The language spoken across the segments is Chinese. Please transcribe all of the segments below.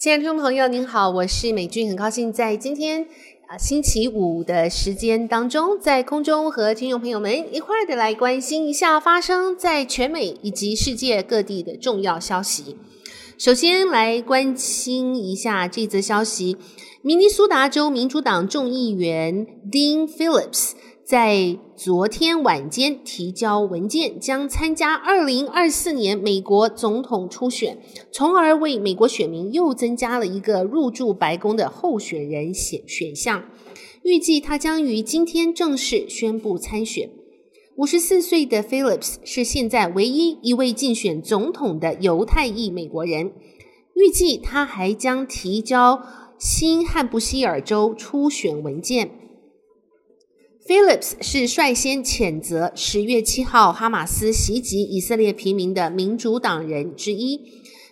亲爱的听众朋友，您好，我是美君，很高兴在今天啊星期五的时间当中，在空中和听众朋友们一块儿的来关心一下发生在全美以及世界各地的重要消息。首先来关心一下这则消息：明尼苏达州民主党众议员 Dean Phillips。在昨天晚间提交文件，将参加二零二四年美国总统初选，从而为美国选民又增加了一个入驻白宫的候选人选选项。预计他将于今天正式宣布参选。五十四岁的 Phillips 是现在唯一一位竞选总统的犹太裔美国人。预计他还将提交新罕布希尔州初选文件。Phillips 是率先谴责十月七号哈马斯袭击以色列平民的民主党人之一，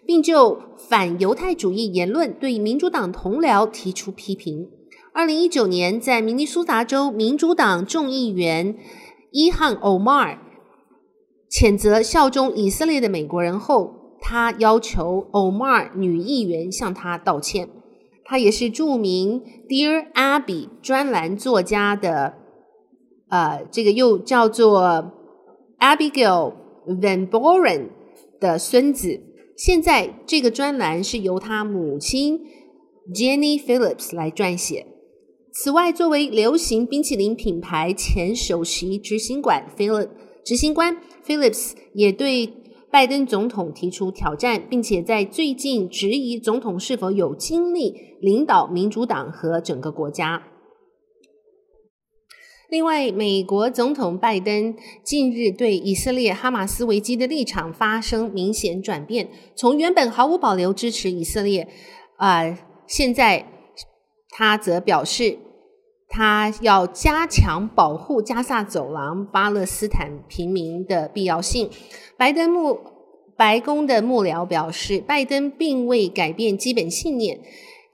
并就反犹太主义言论对民主党同僚提出批评。二零一九年，在明尼苏达州民主党众议员伊汉·欧马尔谴责效忠以色列的美国人后，他要求欧马尔女议员向他道歉。他也是著名 Dear Abby 专栏作家的。呃，这个又叫做 Abigail Van Buren 的孙子。现在这个专栏是由他母亲 Jenny Phillips 来撰写。此外，作为流行冰淇淋品牌前首席执行官 Philip 执行官 Phillips 也对拜登总统提出挑战，并且在最近质疑总统是否有精力领导民主党和整个国家。另外，美国总统拜登近日对以色列哈马斯危机的立场发生明显转变，从原本毫无保留支持以色列，啊、现在他则表示他要加强保护加萨走廊巴勒斯坦平民的必要性。拜登幕白宫的幕僚表示，拜登并未改变基本信念。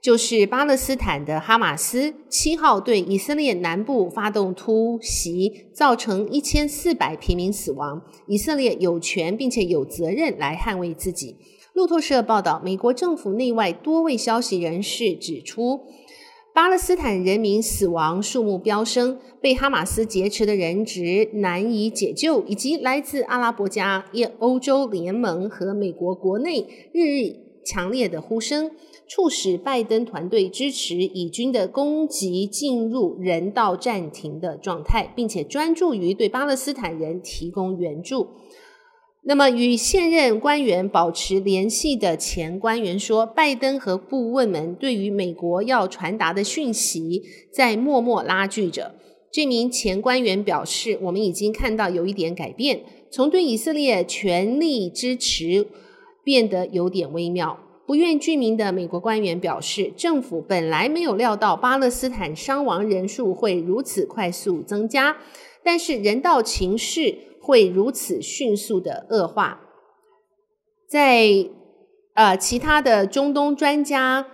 就是巴勒斯坦的哈马斯七号对以色列南部发动突袭，造成一千四百平民死亡。以色列有权并且有责任来捍卫自己。路透社报道，美国政府内外多位消息人士指出，巴勒斯坦人民死亡数目飙升，被哈马斯劫持的人质难以解救，以及来自阿拉伯加、欧洲联盟和美国国内日益强烈的呼声。促使拜登团队支持以军的攻击进入人道暂停的状态，并且专注于对巴勒斯坦人提供援助。那么，与现任官员保持联系的前官员说，拜登和顾问们对于美国要传达的讯息在默默拉锯着。这名前官员表示：“我们已经看到有一点改变，从对以色列全力支持变得有点微妙。”不愿具名的美国官员表示，政府本来没有料到巴勒斯坦伤亡人数会如此快速增加，但是人道情势会如此迅速的恶化。在呃其他的中东专家，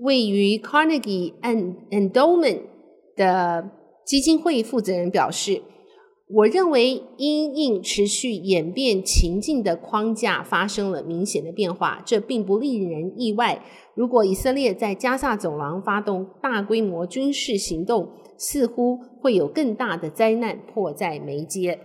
位于 Carnegie Endowment 的基金会负责人表示。我认为，因应持续演变情境的框架发生了明显的变化，这并不令人意外。如果以色列在加萨走廊发动大规模军事行动，似乎会有更大的灾难迫在眉睫。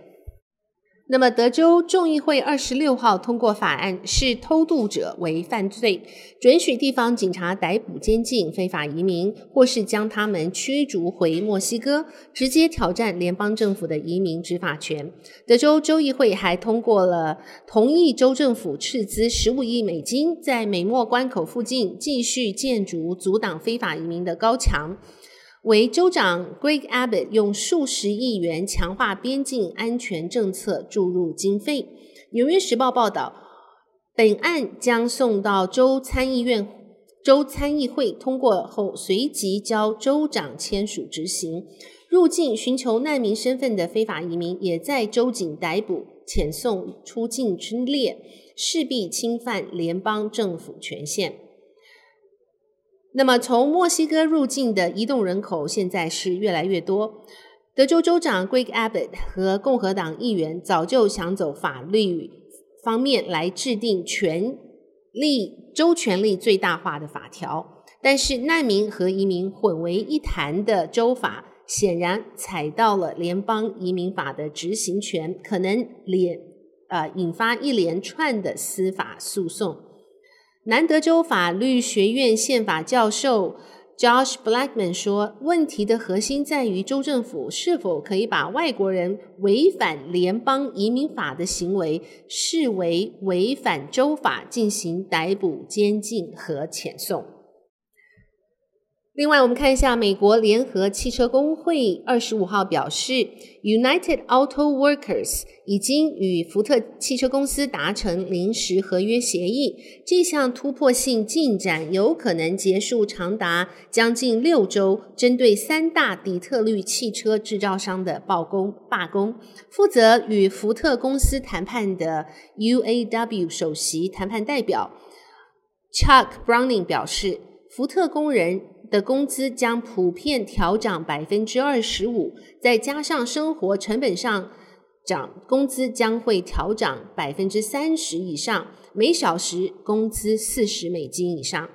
那么，德州众议会二十六号通过法案，视偷渡者为犯罪，准许地方警察逮捕、监禁非法移民，或是将他们驱逐回墨西哥，直接挑战联邦政府的移民执法权。德州州议会还通过了同意州政府斥资十五亿美金，在美墨关口附近继续建筑阻挡非法移民的高墙。为州长 Greg Abbott 用数十亿元强化边境安全政策注入经费。纽约时报报道，本案将送到州参议院、州参议会通过后，随即交州长签署执行。入境寻求难民身份的非法移民也在州警逮捕、遣送出境之列，势必侵犯联邦政府权限。那么，从墨西哥入境的移动人口现在是越来越多。德州州长 Greg Abbott 和共和党议员早就想走法律方面来制定权力州权力最大化的法条。但是难民和移民混为一谈的州法，显然踩到了联邦移民法的执行权，可能连呃引发一连串的司法诉讼。南德州法律学院宪法教授 Josh Blackman 说：“问题的核心在于州政府是否可以把外国人违反联邦移民法的行为视为违反州法，进行逮捕、监禁和遣送。”另外，我们看一下美国联合汽车工会二十五号表示，United Auto Workers 已经与福特汽车公司达成临时合约协议。这项突破性进展有可能结束长达将近六周针对三大底特律汽车制造商的罢工。罢工负责与福特公司谈判的 UAW 首席谈判代表 Chuck Browning 表示，福特工人。的工资将普遍调涨百分之二十五，再加上生活成本上涨，工资将会调涨百分之三十以上，每小时工资四十美金以上。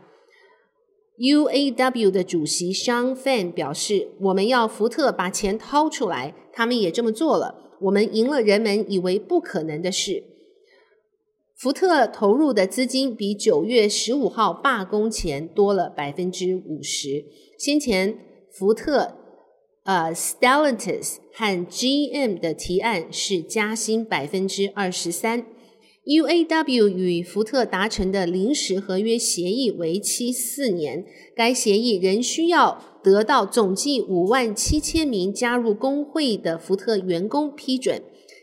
UAW 的主席 Shawn Fan 表示：“我们要福特把钱掏出来，他们也这么做了。我们赢了人们以为不可能的事。”福特投入的资金比九月十五号罢工前多了百分之五十。先前福特、呃 Stellantis 和 GM 的提案是加薪百分之二十三。UAW 与福特达成的临时合约协议为期四年，该协议仍需要得到总计五万七千名加入工会的福特员工批准。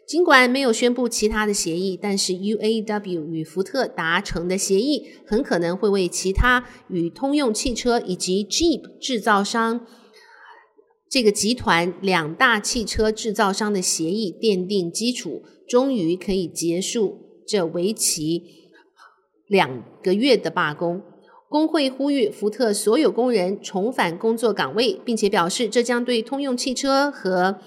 尽管没有宣布其他的协议，但是 UAW 与福特达成的协议很可能会为其他与通用汽车以及 Jeep 制造商这个集团两大汽车制造商的协议奠定基础，终于可以结束这为期两个月的罢工。工会呼吁福特所有工人重返工作岗位，并且表示这将对通用汽车和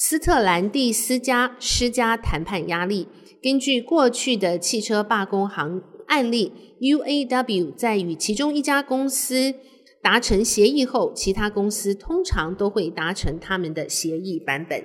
斯特兰蒂斯加施加谈判压力。根据过去的汽车罢工行案例，UAW 在与其中一家公司达成协议后，其他公司通常都会达成他们的协议版本。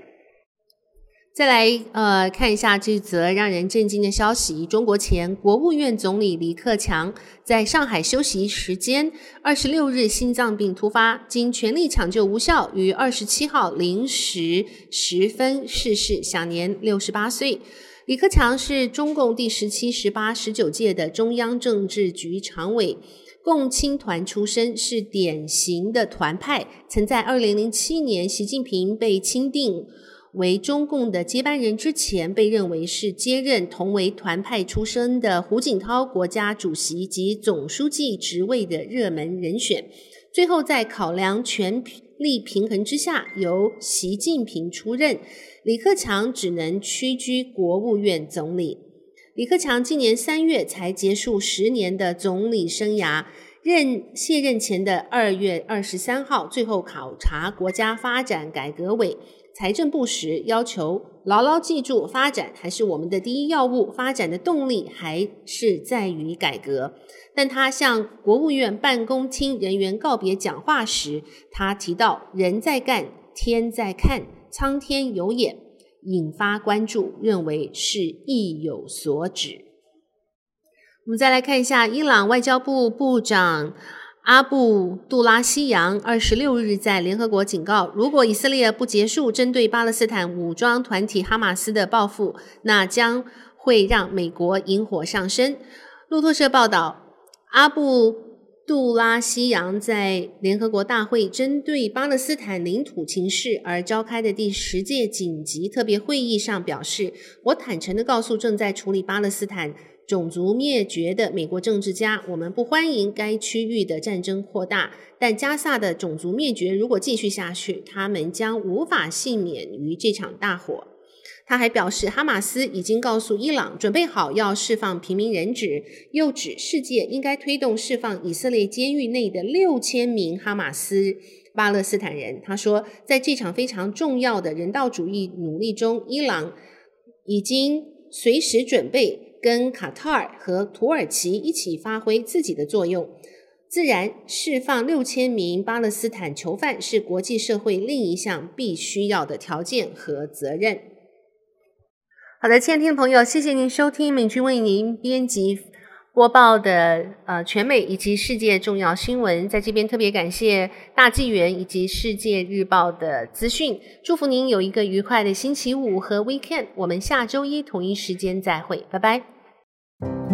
再来，呃，看一下这则让人震惊的消息：中国前国务院总理李克强在上海休息时间，二十六日心脏病突发，经全力抢救无效，于二十七号零时十分逝世，享年六十八岁。李克强是中共第十七、十八、十九届的中央政治局常委，共青团出身，是典型的团派。曾在二零零七年，习近平被钦定。为中共的接班人之前，被认为是接任同为团派出身的胡锦涛国家主席及总书记职位的热门人选。最后在考量权力平衡之下，由习近平出任，李克强只能屈居国务院总理。李克强今年三月才结束十年的总理生涯，任卸任前的二月二十三号，最后考察国家发展改革委。财政部时要求牢牢记住，发展还是我们的第一要务，发展的动力还是在于改革。但他向国务院办公厅人员告别讲话时，他提到“人在干，天在看，苍天有眼”，引发关注，认为是意有所指。我们再来看一下伊朗外交部部长。阿布杜拉西扬二十六日在联合国警告，如果以色列不结束针对巴勒斯坦武装团体哈马斯的报复，那将会让美国引火上身。路透社报道，阿布杜拉西扬在联合国大会针对巴勒斯坦领土情势而召开的第十届紧急特别会议上表示：“我坦诚地告诉正在处理巴勒斯坦。”种族灭绝的美国政治家，我们不欢迎该区域的战争扩大。但加萨的种族灭绝如果继续下去，他们将无法幸免于这场大火。他还表示，哈马斯已经告诉伊朗准备好要释放平民人质，又指世界应该推动释放以色列监狱内的六千名哈马斯巴勒斯坦人。他说，在这场非常重要的人道主义努力中，伊朗已经随时准备。跟卡塔尔和土耳其一起发挥自己的作用。自然，释放六千名巴勒斯坦囚犯是国际社会另一项必须要的条件和责任。好的，亲爱的听众朋友，谢谢您收听敏君为您编辑播报的呃全美以及世界重要新闻。在这边特别感谢大纪元以及世界日报的资讯，祝福您有一个愉快的星期五和 weekend。我们下周一同一时间再会，拜拜。You.